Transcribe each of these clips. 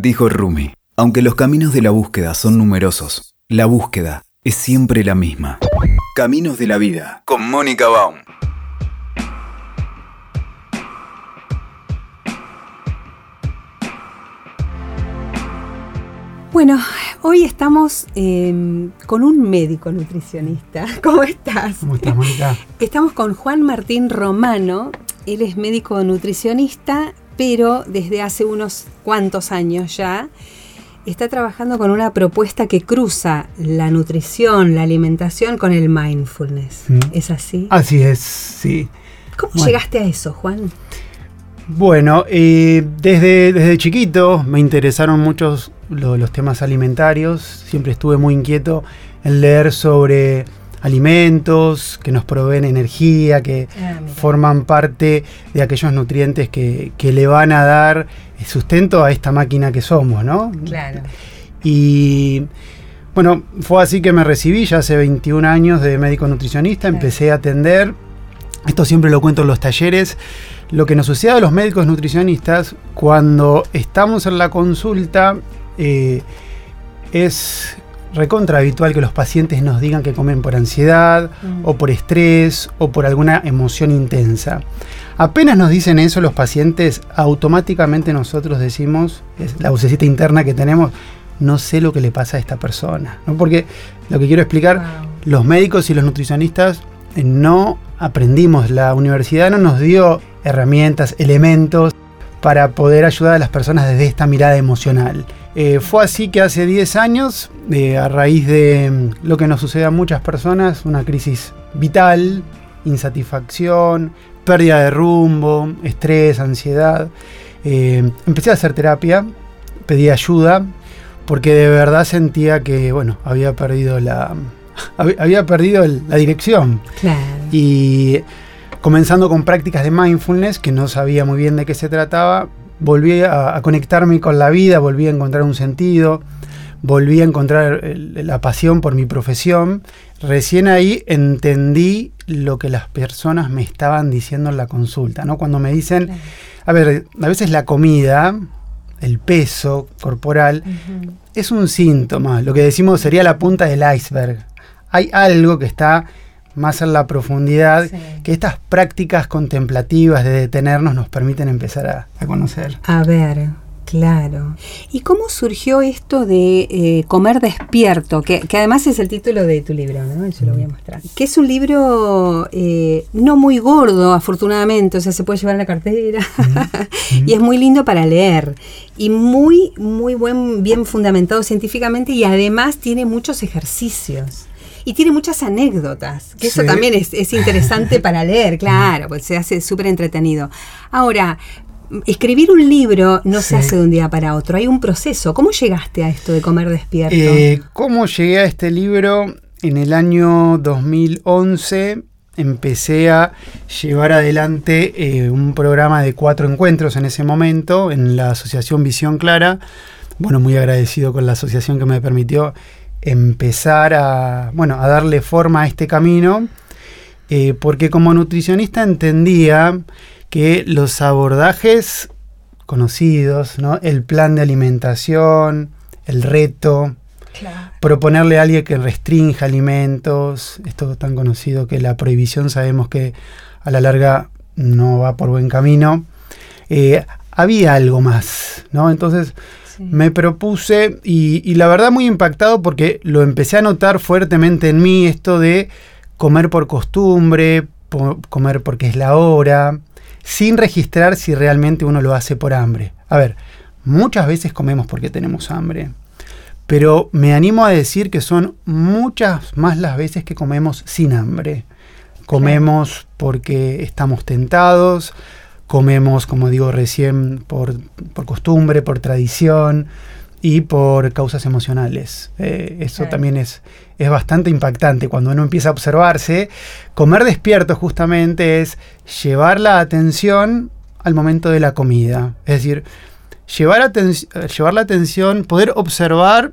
Dijo Rumi, aunque los caminos de la búsqueda son numerosos, la búsqueda es siempre la misma. Caminos de la vida, con Mónica Baum. Bueno, hoy estamos em, con un médico nutricionista. ¿Cómo estás? ¿Cómo estás, Mónica? Estamos con Juan Martín Romano. Él es médico nutricionista, pero desde hace unos cuantos años ya está trabajando con una propuesta que cruza la nutrición, la alimentación con el mindfulness. Mm. ¿Es así? Así es, sí. ¿Cómo Bueno. llegaste a eso, Juan? Bueno, eh, desde, desde chiquito me interesaron muchos lo- los temas alimentarios. Siempre estuve muy inquieto en leer sobre alimentos que nos proveen energía, que Ah, forman parte de aquellos nutrientes que, que le van a dar sustento a esta máquina que somos, ¿no? Claro. Y bueno, fue así que me recibí ya hace 21 años de médico nutricionista, empecé a atender. Esto siempre lo cuento en los talleres. Lo que nos sucede a los médicos nutricionistas cuando estamos en la consulta eh, es recontra habitual que los pacientes nos digan que comen por ansiedad Mm. o por estrés o por alguna emoción intensa. Apenas nos dicen eso los pacientes, automáticamente nosotros decimos, es la vocecita interna que tenemos, no sé lo que le pasa a esta persona. ¿no? Porque lo que quiero explicar, Wow. los médicos y los nutricionistas eh, no aprendimos, la universidad no nos dio herramientas, elementos para poder ayudar a las personas desde esta mirada emocional. Eh, fue así que hace 10 años, eh, a raíz de mm, lo que nos sucede a muchas personas, una crisis vital, insatisfacción, pérdida de rumbo, estrés, ansiedad, eh, empecé a hacer terapia, pedí ayuda, porque de verdad sentía que, bueno, había perdido la, hab- había perdido la dirección. Claro. Y comenzando con prácticas de mindfulness, que no sabía muy bien de qué se trataba, volví a, a conectarme con la vida, volví a encontrar un sentido, volví a encontrar el- la pasión por mi profesión. Recién ahí entendí lo que las personas me estaban diciendo en la consulta, ¿no? Cuando me dicen, a ver, a veces la comida, el peso corporal, es un síntoma, lo que decimos sería la punta del iceberg. Hay algo que está más en la profundidad Sí. que estas prácticas contemplativas de detenernos nos permiten empezar a, a conocer. A ver, claro. ¿Y cómo surgió esto de eh, comer despierto? Que, que además es el título de tu libro, ¿no? Yo lo voy a mostrar. Que es un libro eh, no muy gordo, afortunadamente, o sea, se puede llevar en la cartera. y es muy lindo para leer. Y muy, muy buen, bien fundamentado científicamente y además tiene muchos ejercicios. Y tiene muchas anécdotas, que eso también es, es interesante para leer, claro, pues se hace súper entretenido. Ahora, escribir un libro no se hace de un día para otro, hay un proceso. ¿Cómo llegaste a esto de comer despierto? Eh, ¿Cómo llegué a este libro? En el año 2011 empecé a llevar adelante eh, un programa de cuatro encuentros en ese momento en la Asociación Visión Clara. Bueno, muy agradecido con la asociación que me permitió empezar a, bueno, a darle forma a este camino, eh, porque como nutricionista entendía que los abordajes conocidos, ¿no? el plan de alimentación, el reto, Claro. proponerle a alguien que restrinja alimentos, esto tan conocido que la prohibición sabemos que a la larga no va por buen camino, eh, había algo más, ¿no? Entonces Sí. me propuse y, y la verdad muy impactado porque lo empecé a notar fuertemente en mí esto de comer por costumbre, po- comer porque es la hora, sin registrar si realmente uno lo hace por hambre. A ver, muchas veces comemos porque tenemos hambre, pero me animo a decir que son muchas más las veces que comemos sin hambre. Comemos porque estamos tentados, comemos, como digo recién, por, por costumbre, por tradición y por causas emocionales. Eh, eso también es, es bastante impactante cuando uno empieza a observarse. Comer despierto justamente es llevar la atención al momento de la comida. Es decir, llevar, aten- llevar la atención, poder observar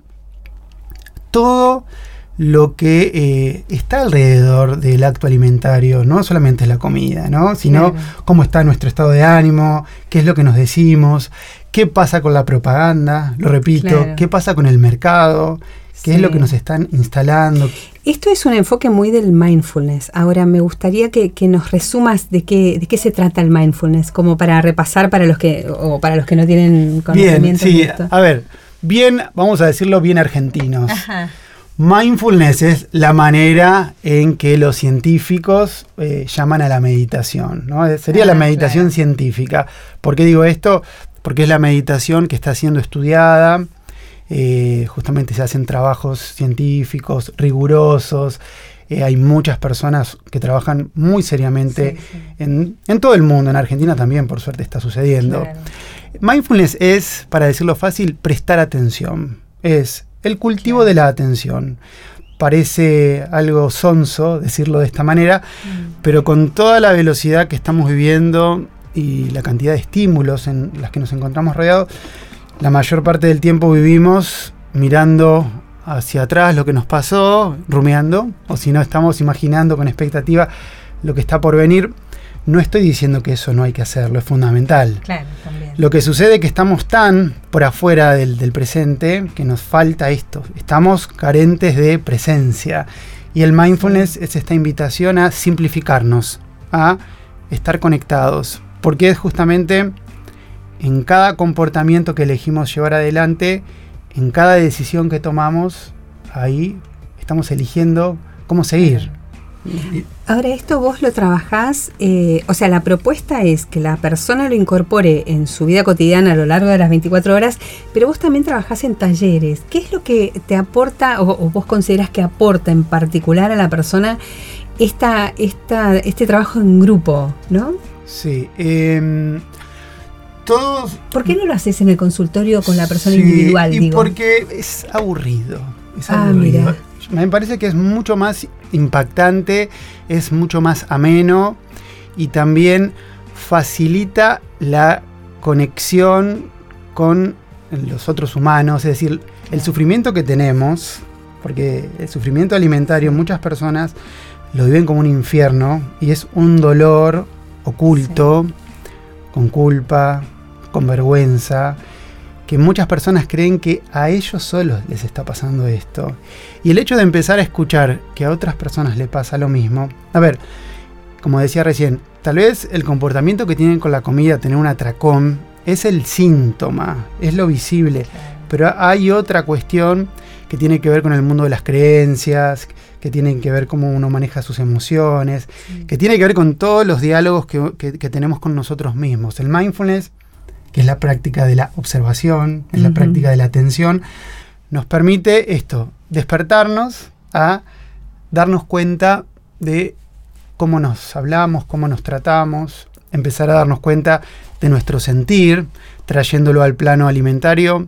todo lo que eh, está alrededor del acto alimentario, no solamente es la comida, ¿no? sino Claro. cómo está nuestro estado de ánimo, qué es lo que nos decimos, qué pasa con la propaganda, lo repito, Claro. qué pasa con el mercado, qué es Sí. lo que nos están instalando. Esto es un enfoque muy del mindfulness. Ahora me gustaría que, que nos resumas de qué, de qué se trata el mindfulness, como para repasar para los que, o para los que no tienen Bien, conocimiento sí, de esto. a ver, bien, vamos a decirlo bien argentinos. Ajá. Mindfulness es la manera en que los científicos eh, llaman a la meditación. ¿no? Eh, Sería Ah, la meditación claro. científica. ¿Por qué digo esto? Porque es la meditación que está siendo estudiada. eh, justamente se hacen trabajos científicos rigurosos. eh, hay muchas personas que trabajan muy seriamente Sí, sí. En, en todo el mundo. En Argentina también, por suerte, está sucediendo. Claro. Mindfulness es, para decirlo fácil, prestar atención. Es el cultivo Claro. de la atención. Parece algo sonso decirlo de esta manera, Mm. pero con toda la velocidad que estamos viviendo y la cantidad de estímulos en las que nos encontramos rodeados, la mayor parte del tiempo vivimos mirando hacia atrás lo que nos pasó, rumiando, o si no estamos imaginando con expectativa lo que está por venir. No estoy diciendo que eso no hay que hacerlo, es fundamental. Claro, también. Lo que sucede es que estamos tan por afuera del, del presente que nos falta esto. Estamos carentes de presencia. Y el mindfulness es esta invitación a simplificarnos, a estar conectados. Porque es justamente en cada comportamiento que elegimos llevar adelante, en cada decisión que tomamos, ahí estamos eligiendo cómo seguir. Ahora, esto vos lo trabajás, eh, o sea, la propuesta es que la persona lo incorpore en su vida cotidiana a lo largo de las 24 horas, pero vos también trabajás en talleres. ¿Qué es lo que te aporta o, o vos consideras que aporta en particular a la persona esta, esta, este trabajo en grupo, no? Sí. em, todos ¿Por qué no lo haces en el consultorio con la persona Sí, individual, y digo? porque es aburrido. Es Ah, aburrido. mira. Me parece que es mucho más impactante, es mucho más ameno y también facilita la conexión con los otros humanos, es decir, el sufrimiento que tenemos, porque el sufrimiento alimentario muchas personas lo viven como un infierno y es un dolor oculto, con culpa, con vergüenza, que muchas personas creen que a ellos solos les está pasando esto. Y el hecho de empezar a escuchar que a otras personas le pasa lo mismo, a ver, como decía recién, tal vez el comportamiento que tienen con la comida, tener un atracón, es el síntoma, es lo visible, pero hay otra cuestión que tiene que ver con el mundo de las creencias, que tiene que ver cómo uno maneja sus emociones, que tiene que ver con todos los diálogos que, que- que tenemos con nosotros mismos. El mindfulness, que es la práctica de la observación, es la práctica de la atención, nos permite esto, despertarnos a darnos cuenta de cómo nos hablamos, cómo nos tratamos, empezar a darnos cuenta de nuestro sentir, trayéndolo al plano alimentario,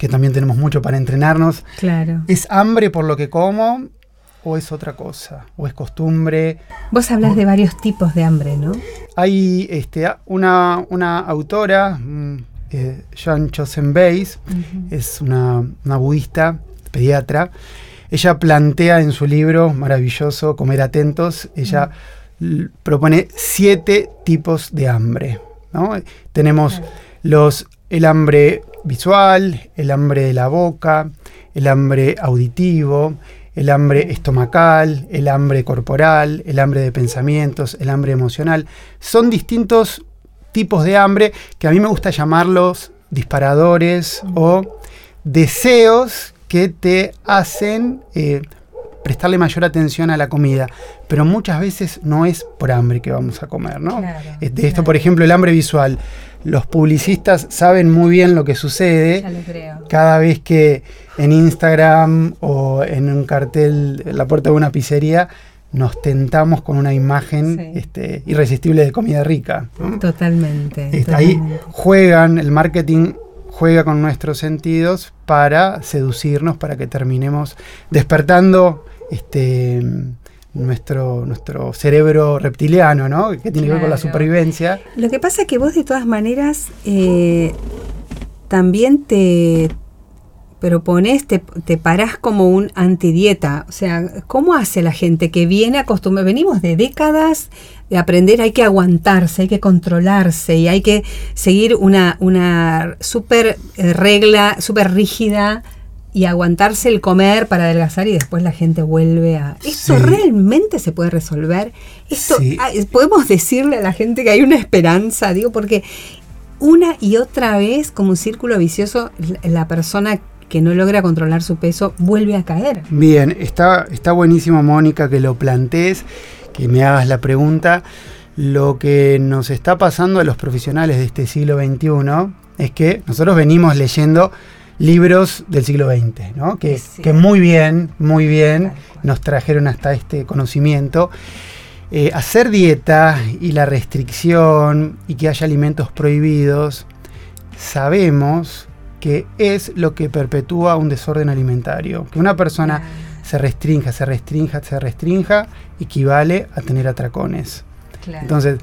que también tenemos mucho para entrenarnos. Claro. ¿Es hambre por lo que como o es otra cosa? ¿O es costumbre? Vos hablas de varios tipos de hambre, ¿no? Hay este, una, una autora, eh, Jean Chosen Beis, es una, una budista, pediatra. Ella plantea en su libro maravilloso, Comer Atentos, ella propone siete tipos de hambre. ¿no? Tenemos los, el hambre visual, el hambre de la boca, el hambre auditivo, el hambre estomacal, el hambre corporal, el hambre de pensamientos, el hambre emocional. Son distintos tipos de hambre que a mí me gusta llamarlos disparadores o deseos que te hacen eh, prestarle mayor atención a la comida. Pero muchas veces no es por hambre que vamos a comer, ¿no? Claro, De esto, claro. por ejemplo, el hambre visual. Los publicistas saben muy bien lo que sucede Ya lo creo. cada vez que en Instagram o en un cartel en la puerta de una pizzería nos tentamos con una imagen Sí. este, irresistible de comida rica. ¿no? Totalmente. Este, ahí totalmente. juegan, el marketing juega con nuestros sentidos para seducirnos, para que terminemos despertando este, nuestro, nuestro cerebro reptiliano, ¿no? que tiene que ver con la supervivencia. Lo que pasa es que vos de todas maneras eh, también te, propones, te, te parás como un antidieta. O sea, ¿cómo hace la gente que viene acostumbrada? Venimos de décadas de aprender, hay que aguantarse, hay que controlarse y hay que seguir una, una super eh, regla, súper rígida y aguantarse el comer para adelgazar y después la gente vuelve a... ¿Esto Sí. realmente se puede resolver? Esto, Sí. ah, ¿Podemos decirle a la gente que hay una esperanza? Digo, porque una y otra vez, como un círculo vicioso, la- la persona que no logra controlar su peso vuelve a caer. Bien, está, está buenísimo, Mónica, que lo plantees, que me hagas la pregunta. Lo que nos está pasando a los profesionales de este siglo XXI es que nosotros venimos leyendo libros del siglo XX, ¿no? que, Sí. que muy bien, muy bien nos trajeron hasta este conocimiento. Eh, hacer dieta y la restricción y que haya alimentos prohibidos, sabemos que es lo que perpetúa un desorden alimentario. Que una persona se restrinja, se restrinja, se restrinja, equivale a tener atracones. Entonces,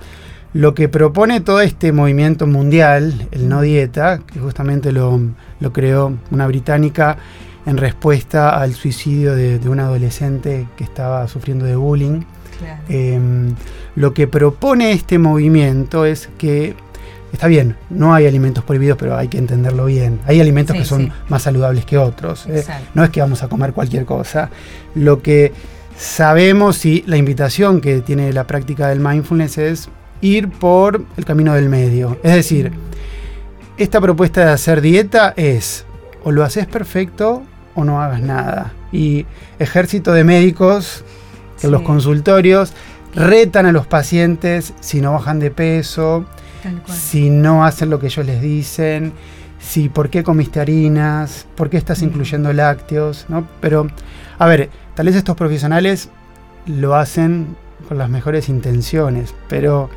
lo que propone todo este movimiento mundial, el no dieta, que justamente lo, lo creó una británica en respuesta al suicidio de, de un adolescente que estaba sufriendo de bullying, eh, lo que propone este movimiento es que, está bien, no hay alimentos prohibidos, pero hay que entenderlo bien. Hay alimentos Sí, que son sí. más saludables que otros. eh. No es que vamos a comer cualquier cosa. Lo que sabemos y la invitación que tiene la práctica del mindfulness es ir por el camino del medio. Es decir, esta propuesta de hacer dieta es o lo haces perfecto o no hagas nada. Y ejército de médicos en los consultorios retan a los pacientes si no bajan de peso, si no hacen lo que ellos les dicen, si por qué comiste harinas, por qué estás Mm. incluyendo lácteos, ¿no? Pero, a ver, tal vez estos profesionales lo hacen con las mejores intenciones, pero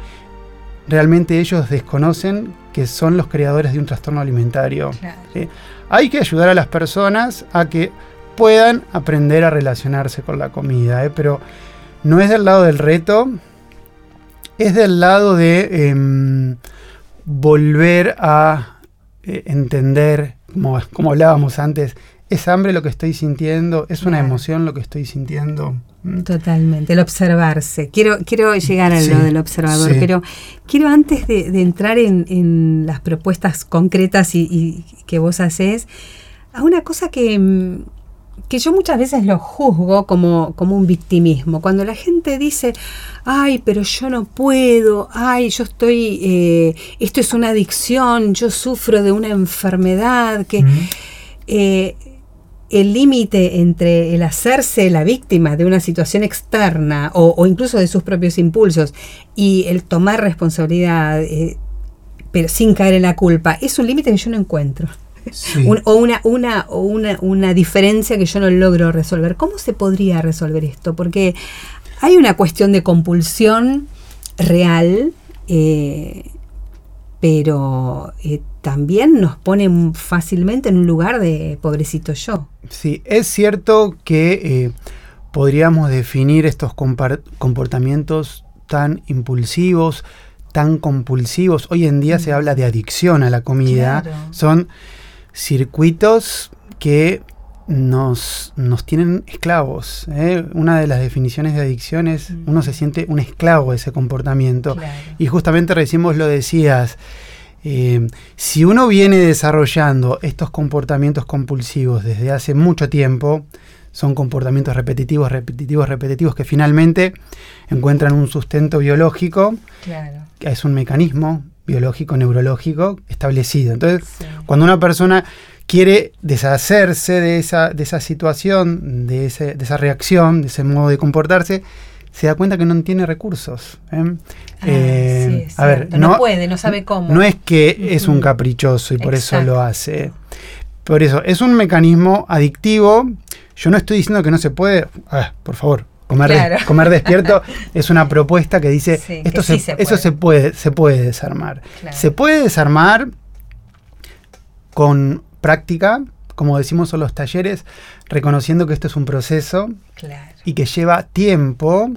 realmente ellos desconocen que son los creadores de un trastorno alimentario. Claro. ¿sí? Hay que ayudar a las personas a que puedan aprender a relacionarse con la comida, ¿eh? pero no es del lado del reto, es del lado de em, volver a eh, entender, como, como hablábamos antes, ¿es hambre lo que estoy sintiendo? ¿Es una emoción lo que estoy sintiendo? Mm. Totalmente, el observarse. Quiero, quiero llegar a Sí, lo del observador, sí. pero quiero antes de, de entrar en, en las propuestas concretas y, y que vos haces, a una cosa que, mm, que yo muchas veces lo juzgo como, como un victimismo. Cuando la gente dice, ay, pero yo no puedo, ay, yo estoy, eh, esto es una adicción, yo sufro de una enfermedad, que... Mm. eh, el límite entre el hacerse la víctima de una situación externa o, o incluso de sus propios impulsos y el tomar responsabilidad, eh, pero sin caer en la culpa, es un límite que yo no encuentro. Sí. Un- o una, una, o una, una diferencia que yo no logro resolver. ¿Cómo se podría resolver esto? Porque hay una cuestión de compulsión real, eh, pero eh, también nos pone fácilmente en un lugar de pobrecito yo. Sí, es cierto que eh, podríamos definir estos comportamientos tan impulsivos, tan compulsivos. Hoy en día se habla de adicción a la comida. Claro. Son circuitos que nos, nos tienen esclavos. ¿eh? Una de las definiciones de adicción es Mm. uno se siente un esclavo de ese comportamiento. Claro. Y justamente recién vos lo decías, eh, si uno viene desarrollando estos comportamientos compulsivos desde hace mucho tiempo, son comportamientos repetitivos, repetitivos, repetitivos, que finalmente encuentran un sustento biológico, Claro. que es un mecanismo biológico, neurológico establecido. Entonces, Sí. cuando una persona quiere deshacerse de esa, de esa situación, de, ese- de esa reacción, de ese modo de comportarse, se da cuenta que no tiene recursos. ¿eh? Ah, Eh, sí, a ver, no, puede, no sabe cómo. no es que es un caprichoso y por eso lo hace. Por eso, es un mecanismo adictivo. Yo no estoy diciendo que no se puede. ah, por favor, comer, des- comer despierto es una propuesta que dice Sí, que esto sí se, eso se puede, se puede desarmar. Claro. Se puede desarmar con práctica, como decimos en los talleres, reconociendo que esto es un proceso Claro. y que lleva tiempo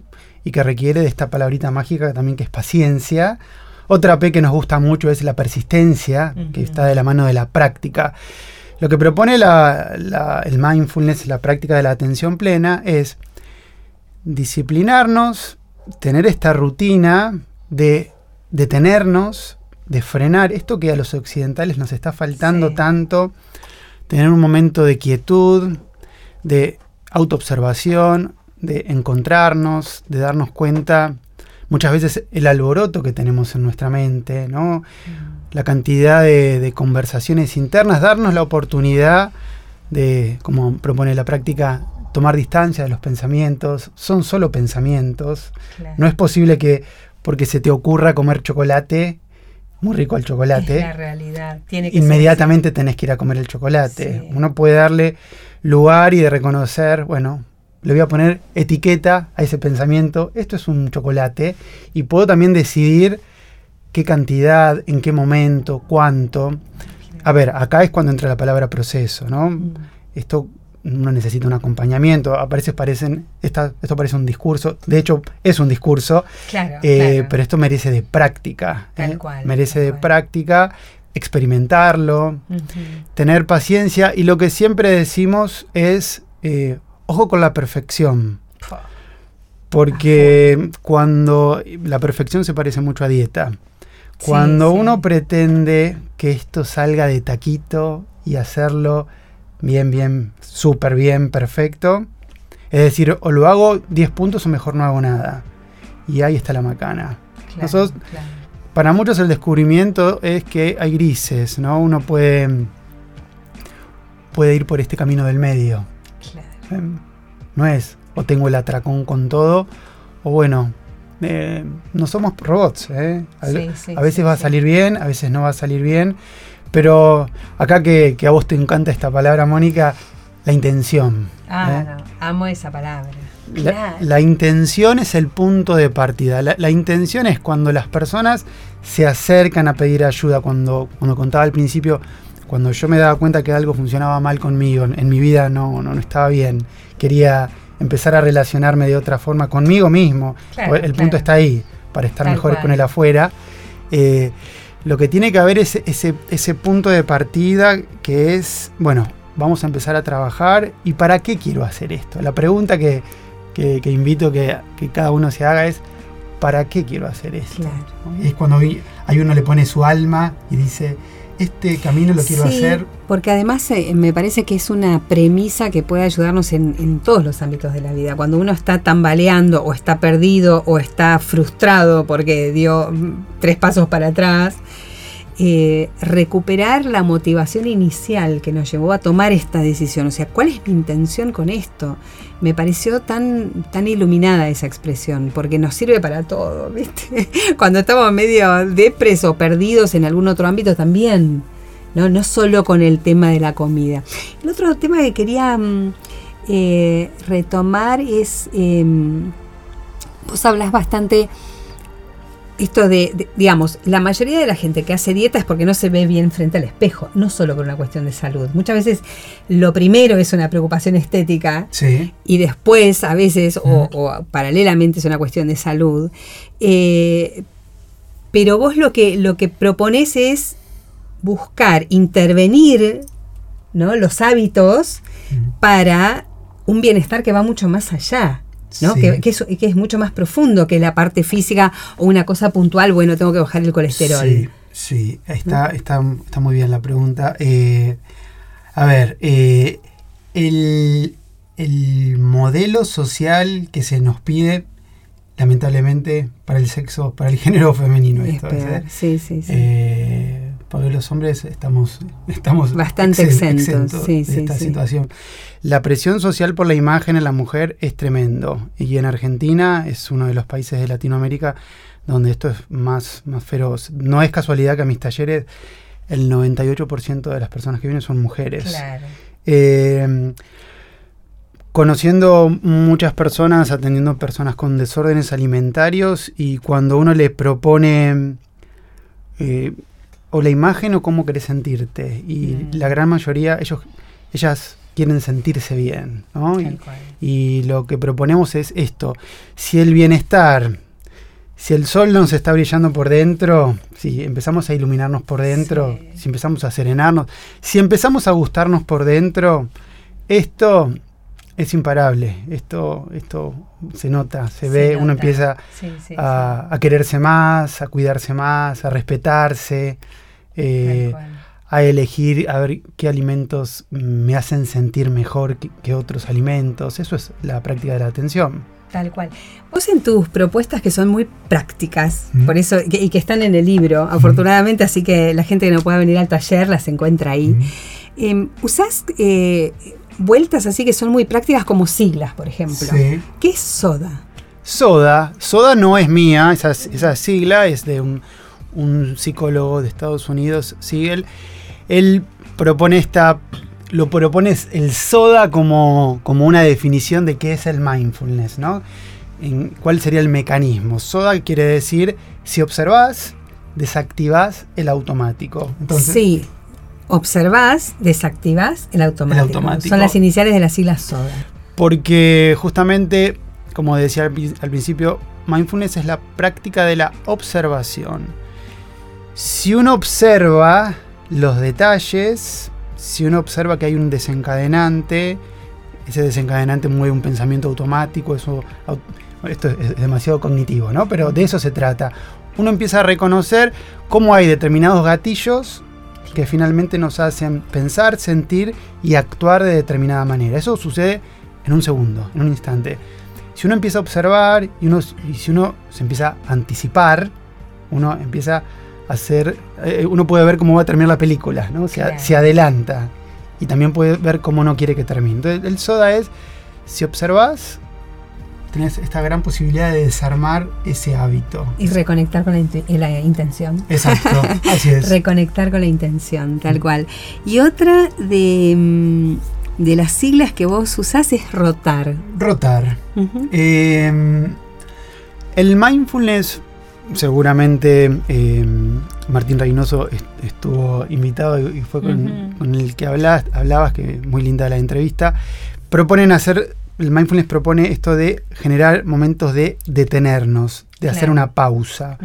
y que requiere de esta palabrita mágica también que es paciencia. Otra P que nos gusta mucho es la persistencia, que está de la mano de la práctica. Lo que propone el mindfulness, la práctica de la atención plena, es disciplinarnos, tener esta rutina de detenernos, de frenar esto que a los occidentales nos está faltando tanto, tener un momento de quietud, de autoobservación, de encontrarnos, de darnos cuenta muchas veces el alboroto que tenemos en nuestra mente, ¿no? Mm. La cantidad de, conversaciones internas, darnos la oportunidad de, como propone la práctica, tomar distancia de los pensamientos. Son solo pensamientos. No es posible que porque se te ocurra comer chocolate, muy rico el chocolate. la realidad. inmediatamente tenés que ir a comer el chocolate. Uno puede darle lugar y de reconocer, bueno, le voy a poner etiqueta a ese pensamiento, esto es un chocolate, y puedo también decidir qué cantidad, en qué momento, cuánto. A ver, acá es cuando entra la palabra proceso, ¿no? Mm. Esto no necesita un acompañamiento, a veces parecen, esto parece un discurso, de hecho es un discurso, eh, pero esto merece de práctica, ¿eh? merece de práctica, experimentarlo, tener paciencia y lo que siempre decimos es, eh, ojo con la perfección. Porque cuando la perfección se parece mucho a dieta. Cuando uno pretende que esto salga de taquito y hacerlo bien, bien, súper bien, perfecto, es decir, o lo hago 10 puntos o mejor no hago nada. Y ahí está la macana. Para muchos el descubrimiento es que hay grises, ¿no? Uno puede, puede ir por este camino del medio. No es o tengo el atracón con todo, o bueno, eh, no somos robots. ¿eh? A, veces va a salir bien, a veces no va a salir bien. Pero acá que, a vos te encanta esta palabra, Mónica, la intención. Ah, ¿eh? no, amo esa palabra. La, intención es el punto de partida. La, intención es cuando las personas se acercan a pedir ayuda. Cuando, cuando contaba al principio, cuando yo me daba cuenta que algo funcionaba mal conmigo, en, mi vida no, no, estaba bien, quería empezar a relacionarme de otra forma conmigo mismo. el punto está ahí, para estar mejor con el afuera. Eh, lo que tiene que haber es ese, ese punto de partida que es, bueno, vamos a empezar a trabajar y para qué quiero hacer esto. La pregunta que, invito que, que, cada uno se haga es, ¿para qué quiero hacer esto? Es cuando hay uno le pone su alma y dice, este camino lo quiero hacer. Porque además eh, me parece que es una premisa que puede ayudarnos en, todos los ámbitos de la vida. Cuando uno está tambaleando o está perdido o está frustrado porque dio mm, tres pasos para atrás, eh, recuperar la motivación inicial que nos llevó a tomar esta decisión. O sea, ¿cuál es mi intención con esto? Me pareció tan, tan iluminada esa expresión, porque nos sirve para todo, ¿viste? Cuando estamos medio depresos perdidos en algún otro ámbito también, ¿no? No solo con el tema de la comida. El otro tema que quería mm, eh, retomar es, em, vos hablas bastante esto de, digamos, la mayoría de la gente que hace dieta es porque no se ve bien frente al espejo, no solo por una cuestión de salud. Muchas veces lo primero es una preocupación estética y después a veces o, paralelamente es una cuestión de salud. Eh, pero vos lo que, lo que propones es buscar, intervenir ¿no? los hábitos para un bienestar que va mucho más allá. ¿No? Que, es, mucho más profundo que la parte física o una cosa puntual, bueno, tengo que bajar el colesterol. Sí, sí, está, está, está muy bien la pregunta. Eh, a ver, eh, el, modelo social que se nos pide, lamentablemente, para el sexo, para el género femenino. Esto, ¿eh? sí, sí, sí porque los hombres estamos, estamos bastante exentos, de esta situación. La presión social por la imagen en la mujer es tremendo y en Argentina es uno de los países de Latinoamérica donde esto es más, más feroz. No es casualidad que a mis talleres el 98% de las personas que vienen son mujeres. Claro. Eh, conociendo muchas personas, atendiendo personas con desórdenes alimentarios y cuando uno le propone eh, o la imagen o cómo querés sentirte. Y mm. la gran mayoría, ellos, ellas quieren sentirse bien. ¿no? Y, lo que proponemos es esto. Si el bienestar, si el sol nos está brillando por dentro, si empezamos a iluminarnos por dentro, Sí. si empezamos a serenarnos, si empezamos a gustarnos por dentro, esto es imparable. Esto, esto se nota, se, Se ve, uno empieza Sí, sí, a, a quererse más, a cuidarse más, a respetarse, eh, a elegir a ver qué alimentos me hacen sentir mejor que, que otros alimentos. Eso es la práctica de la atención. Tal cual. Vos en tus propuestas que son muy prácticas, Mm. por eso, que- y que están en el libro, afortunadamente, así que la gente que no pueda venir al taller las encuentra ahí. Eh, usás eh, vueltas así que son muy prácticas como siglas, por ejemplo. Sí. ¿Qué es soda? Soda, Soda no es mía, esa, esa sigla es de un, un psicólogo de Estados Unidos, Siegel. Él propone esta, lo propone el Soda como, como una definición de qué es el mindfulness, ¿no? En ¿Cuál sería el mecanismo? Soda quiere decir, si observás, desactivás el automático. Entonces, sí. Observás, desactivás el automático. El automático. Son las iniciales de las siglas soda. Porque justamente, como decía al principio, mindfulness es la práctica de la observación. Si uno observa los detalles, si uno observa que hay un desencadenante, ese desencadenante mueve un pensamiento automático, eso, esto es, es demasiado cognitivo, ¿no? Pero de eso se trata. Uno empieza a reconocer cómo hay determinados gatillos que finalmente nos hacen pensar, sentir y actuar de determinada manera. Eso sucede en un segundo, en un instante. Si uno empieza a observar y, uno, y si uno se empieza a anticipar, uno empieza a hacer, eh, uno puede ver cómo va a terminar la película, ¿no? Se, Claro. se adelanta y también puede ver cómo no quiere que termine. Entonces, el soda es, si observas, tenés esta gran posibilidad de desarmar ese hábito. Y reconectar con la, la intención. Exacto, así es. Reconectar con la intención, tal cual. Y otra de, mm, de las siglas que vos usás es rotar. Rotar. Eh, el mindfulness, seguramente eh, Martín Reynoso est- estuvo invitado y, fue con, el que hablabas, hablabas, que muy linda la entrevista. Proponen hacer, el mindfulness propone esto de generar momentos de detenernos, de hacer una pausa.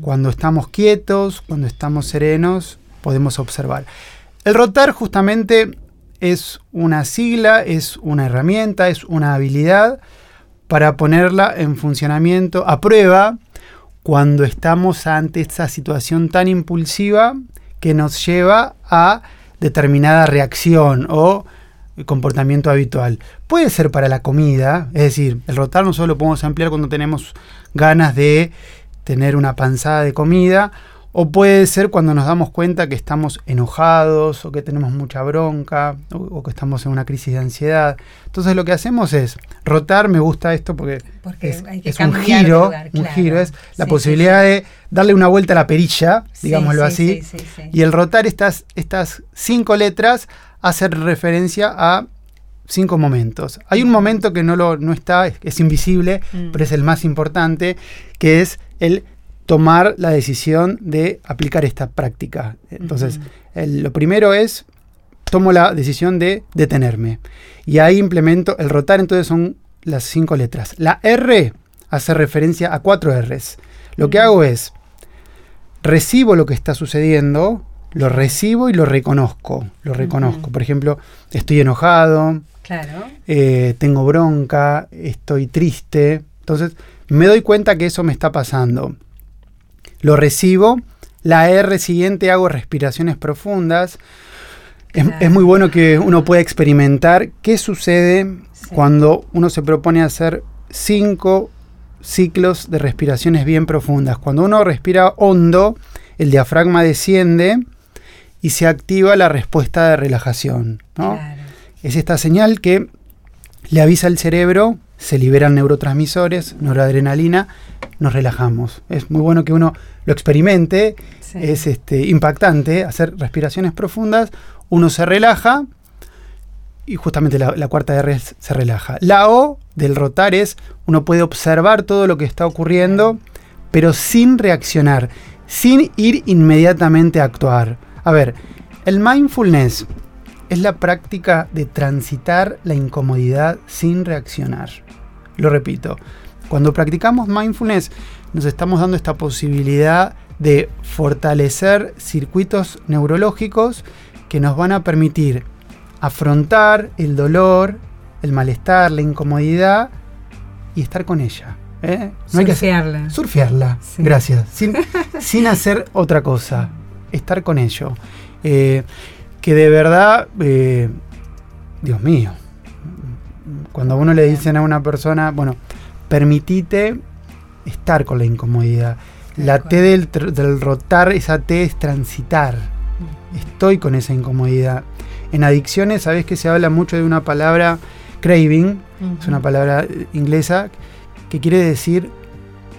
Cuando estamos quietos, cuando estamos serenos, podemos observar. El rotar justamente es una sigla, es una herramienta, es una habilidad para ponerla en funcionamiento a prueba cuando estamos ante esa situación tan impulsiva que nos lleva a determinada reacción o comportamiento habitual. Puede ser para la comida, es decir, el rotar no solo lo podemos emplear cuando tenemos ganas de tener una panzada de comida, o puede ser cuando nos damos cuenta que estamos enojados o que tenemos mucha bronca o, o que estamos en una crisis de ansiedad. Entonces lo que hacemos es rotar, me gusta esto porque, Porque es, hay que es un giro, lugar, un giro es la Sí, posibilidad de darle una vuelta a la perilla, digámoslo sí, así, sí, sí, sí. y el rotar estas, estas cinco letras hace referencia a cinco momentos. Hay un momento que no, lo, no está, es, es invisible, Mm. pero es el más importante, que es el tomar la decisión de aplicar esta práctica. Entonces, el- lo primero es, tomo la decisión de detenerme. Y ahí implemento el rotar, entonces son las cinco letras. La R hace referencia a cuatro Rs. Lo que hago es, recibo lo que está sucediendo, lo recibo y lo reconozco. Lo reconozco. Por ejemplo, estoy enojado, Claro. eh, tengo bronca, estoy triste. Entonces, me doy cuenta que eso me está pasando. Lo recibo. La R siguiente hago respiraciones profundas. Es, muy bueno que uno pueda experimentar qué sucede Sí. cuando uno se propone hacer cinco ciclos de respiraciones bien profundas. Cuando uno respira hondo, el diafragma desciende y se activa la respuesta de relajación. ¿no? Claro. Es esta señal que le avisa al cerebro, se liberan neurotransmisores, noradrenalina, nos relajamos. Es muy bueno que uno lo experimente, Sí. es este, impactante hacer respiraciones profundas, uno se relaja y justamente la, la cuarta R es- se relaja. La O del rotar es, uno puede observar todo lo que está ocurriendo, pero sin reaccionar, sin ir inmediatamente a actuar. A ver, el mindfulness es la práctica de transitar la incomodidad sin reaccionar. Lo repito, cuando practicamos mindfulness nos estamos dando esta posibilidad de fortalecer circuitos neurológicos que nos van a permitir afrontar el dolor, el malestar, la incomodidad y estar con ella. ¿eh? No surfearla. Hay surfearla, gracias. Sin, sin, hacer otra cosa, estar con ello. Eh, que de verdad, eh, Dios mío, cuando uno le dicen a una persona, bueno, permitite estar con la incomodidad. La T del, rotar, esa T es transitar. Estoy con esa incomodidad. En adicciones, sabes que se habla mucho de una palabra craving, es una palabra eh, inglesa, que quiere decir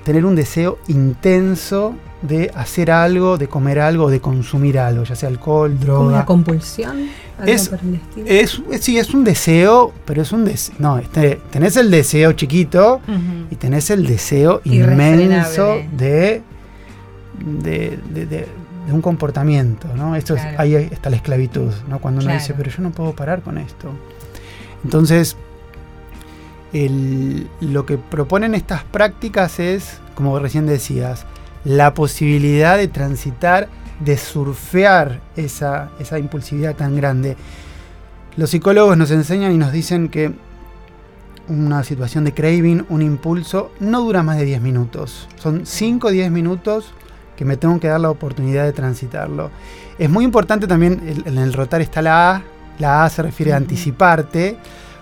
tener un deseo intenso de hacer algo, de comer algo, de consumir algo, ya sea alcohol, droga. ¿Una compulsión? Es, es, sí, es un deseo, pero es un deseo. No, este, tenés el deseo chiquito y tenés el deseo inmenso de de, un comportamiento, ¿no? Esto ahí está la esclavitud, ¿no? Cuando uno dice, pero yo no puedo parar con esto. Entonces, lo que proponen estas prácticas es, como recién decías, la posibilidad de transitar, de surfear esa, esa impulsividad tan grande. Los psicólogos nos enseñan y nos dicen que una situación de craving, un impulso, no dura más de 10 minutos. Son 5 o 10 minutos que me tengo que dar la oportunidad de transitarlo. Es muy importante también, en el rotar está la A, la A se refiere a anticiparte,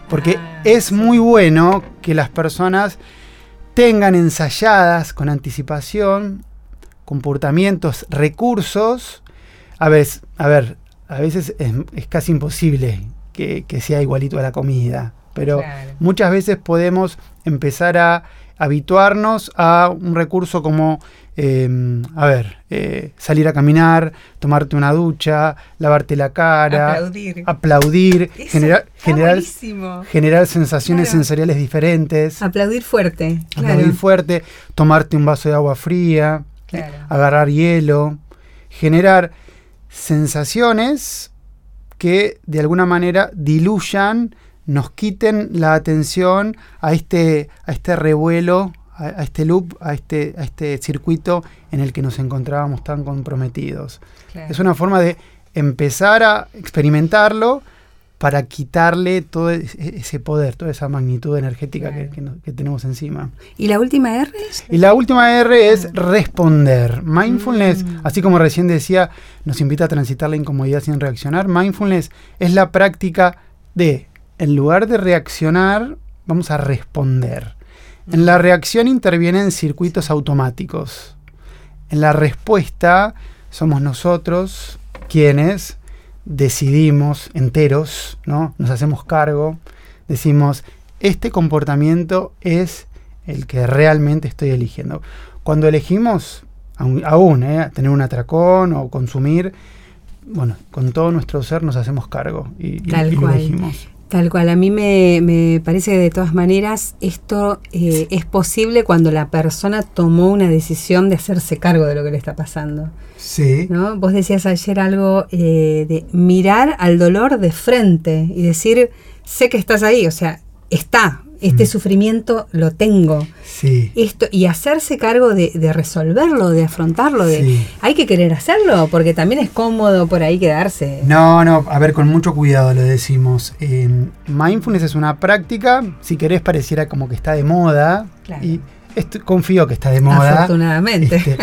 porque ah, es muy bueno que las personas tengan ensayadas con anticipación comportamientos, recursos. A veces, a ver, a veces es, casi imposible que, sea igualito a la comida, pero muchas veces podemos empezar a habituarnos a un recurso como Em, a ver, eh, salir a caminar, tomarte una ducha, lavarte la cara, aplaudir, aplaudir generar, generar, sensaciones sensoriales diferentes. Aplaudir fuerte. Aplaudir fuerte, tomarte un vaso de agua fría, agarrar hielo, generar sensaciones que de alguna manera diluyan, nos quiten la atención a este, a este revuelo a, este loop, a este, a este circuito en el que nos encontrábamos tan comprometidos. Es una forma de empezar a experimentarlo para quitarle todo e, ese poder, toda esa magnitud energética que, tenemos encima. ¿Y la última R? Y la última R es responder. Mindfulness, mm. así como recién decía, nos invita a transitar la incomodidad sin reaccionar. Mindfulness es la práctica de, en lugar de reaccionar, vamos a responder. En la reacción intervienen circuitos automáticos. En la respuesta somos nosotros quienes decidimos enteros, ¿no? Nos hacemos cargo, decimos, este comportamiento es el que realmente estoy eligiendo. Cuando elegimos, aún, ¿eh? tener un atracón o consumir, bueno, con todo nuestro ser nos hacemos cargo y, y, lo elegimos. Tal cual, a mí me, parece que de todas maneras esto eh, es posible cuando la persona tomó una decisión de hacerse cargo de lo que le está pasando. Sí. ¿no? Vos decías ayer algo eh, de mirar al dolor de frente y decir, sé que estás ahí, o sea, está, este mm. sufrimiento lo tengo. Sí. Esto, y hacerse cargo de, resolverlo, de afrontarlo, de hay que querer hacerlo, porque también es cómodo por ahí quedarse. No, no, a ver, con mucho cuidado lo decimos. Em, mindfulness es una práctica, si querés pareciera como que está de moda. Y confío que está de moda. Afortunadamente. Este,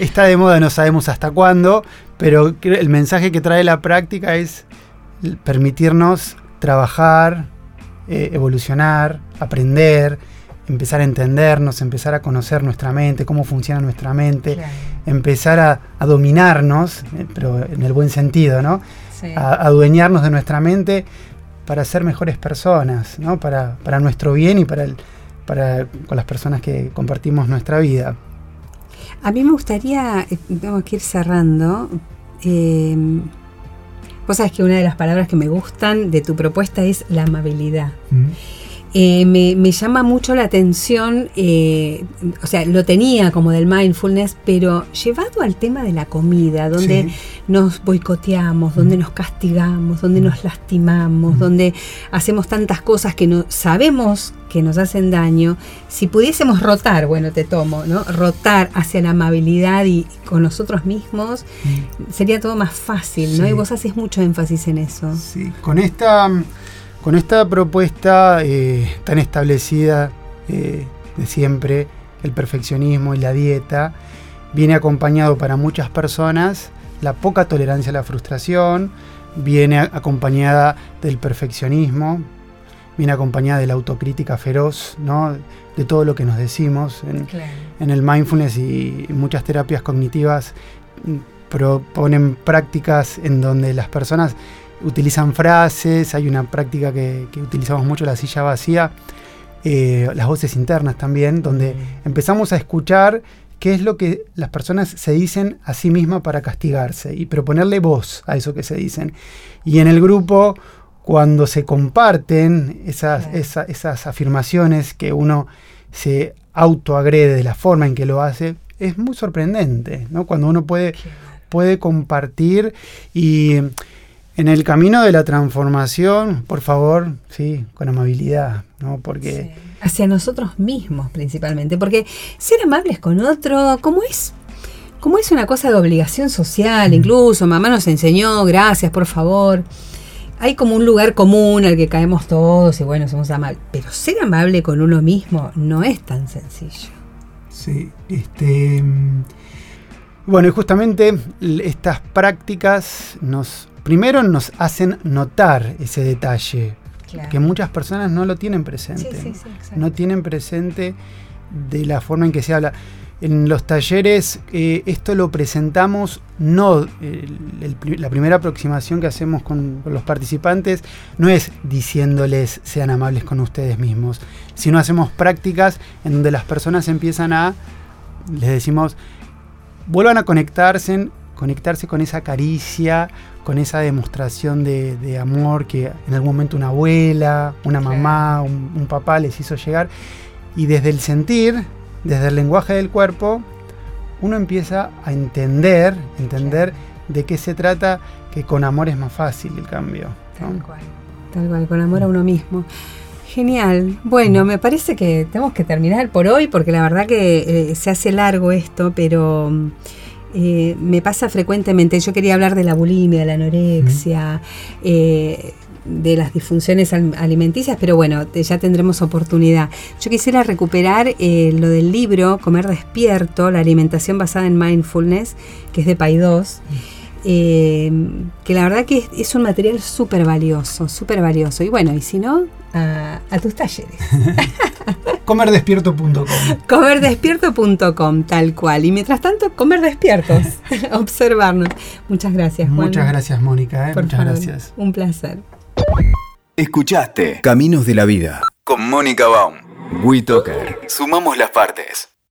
está de moda, no sabemos hasta cuándo, pero el mensaje que trae la práctica es permitirnos trabajar, eh, evolucionar, aprender, empezar a entendernos, empezar a conocer nuestra mente, cómo funciona nuestra mente, empezar a, dominarnos, eh, pero en el buen sentido, ¿no? A, adueñarnos de nuestra mente para ser mejores personas, ¿no? Para, nuestro bien y para, el, para con las personas que compartimos nuestra vida. A mí me gustaría, eh, tengo que ir cerrando, Vos sabés que una de las palabras que me gustan de tu propuesta es la amabilidad. Eh, me, llama mucho la atención, eh, o sea, lo tenía como del mindfulness, pero llevado al tema de la comida, donde nos boicoteamos, donde nos castigamos, donde nos lastimamos, donde hacemos tantas cosas que no sabemos que nos hacen daño, si pudiésemos rotar, bueno, te tomo, ¿no? Rotar hacia la amabilidad y con nosotros mismos, sería todo más fácil, ¿no? Y vos haces mucho énfasis en eso. Sí, con esta con esta propuesta eh, tan establecida eh, de siempre, el perfeccionismo y la dieta, viene acompañado para muchas personas la poca tolerancia a la frustración, viene acompañada del perfeccionismo, viene acompañada de la autocrítica feroz, ¿no? de todo lo que nos decimos. En, en el mindfulness y muchas terapias cognitivas mm, proponen prácticas en donde las personas utilizan frases, hay una práctica que, utilizamos mucho, la silla vacía, eh, las voces internas también, donde empezamos a escuchar qué es lo que las personas se dicen a sí mismas para castigarse y proponerle voz a eso que se dicen. Y en el grupo, cuando se comparten esas, esas afirmaciones que uno se autoagrede de la forma en que lo hace, es muy sorprendente, ¿no? Cuando uno puede, puede compartir y en el camino de la transformación, por favor, sí, con amabilidad, ¿no? Porque... Hacia nosotros mismos principalmente, porque ser amables con otro, ¿cómo es? Como es una cosa de obligación social, incluso, mamá nos enseñó, gracias, por favor. Hay como un lugar común al que caemos todos y bueno, somos amables. Pero ser amable con uno mismo no es tan sencillo. Sí, este. Mm, bueno, y justamente estas prácticas nos primero nos hacen notar ese detalle, que muchas personas no lo tienen presente. no tienen presente de la forma en que se habla. En los talleres eh, esto lo presentamos, no, la primera aproximación que hacemos con, los participantes no es diciéndoles sean amables con ustedes mismos, sino hacemos prácticas en donde las personas empiezan a, les decimos, vuelvan a conectarse, conectarse con esa caricia, con esa demostración de, amor que en algún momento una abuela, una mamá, un, papá les hizo llegar. Y desde el sentir, desde el lenguaje del cuerpo, uno empieza a entender, entender de qué se trata, que con amor es más fácil el cambio. Tal cual, tal cual, con amor a uno mismo. Genial. Bueno, me parece que tenemos que terminar por hoy porque la verdad que eh, se hace largo esto, pero eh, me pasa frecuentemente, yo quería hablar de la bulimia, de la anorexia, eh, de las disfunciones alimenticias, pero bueno, ya tendremos oportunidad. Yo quisiera recuperar eh, lo del libro Comer despierto, la alimentación basada en mindfulness, que es de Paidós. Que la verdad que es, un material súper valioso, súper valioso. Y bueno, y si no, a, a tus talleres. Comerdespierto.com. Comerdespierto.com, tal cual. Y mientras tanto, comer despiertos, observarnos. Muchas gracias, Juan. Muchas gracias, Mónica. ¿eh? Muchas gracias. Un placer. Escuchaste Caminos de la Vida con Mónica Baum. WeToker. Sumamos las partes.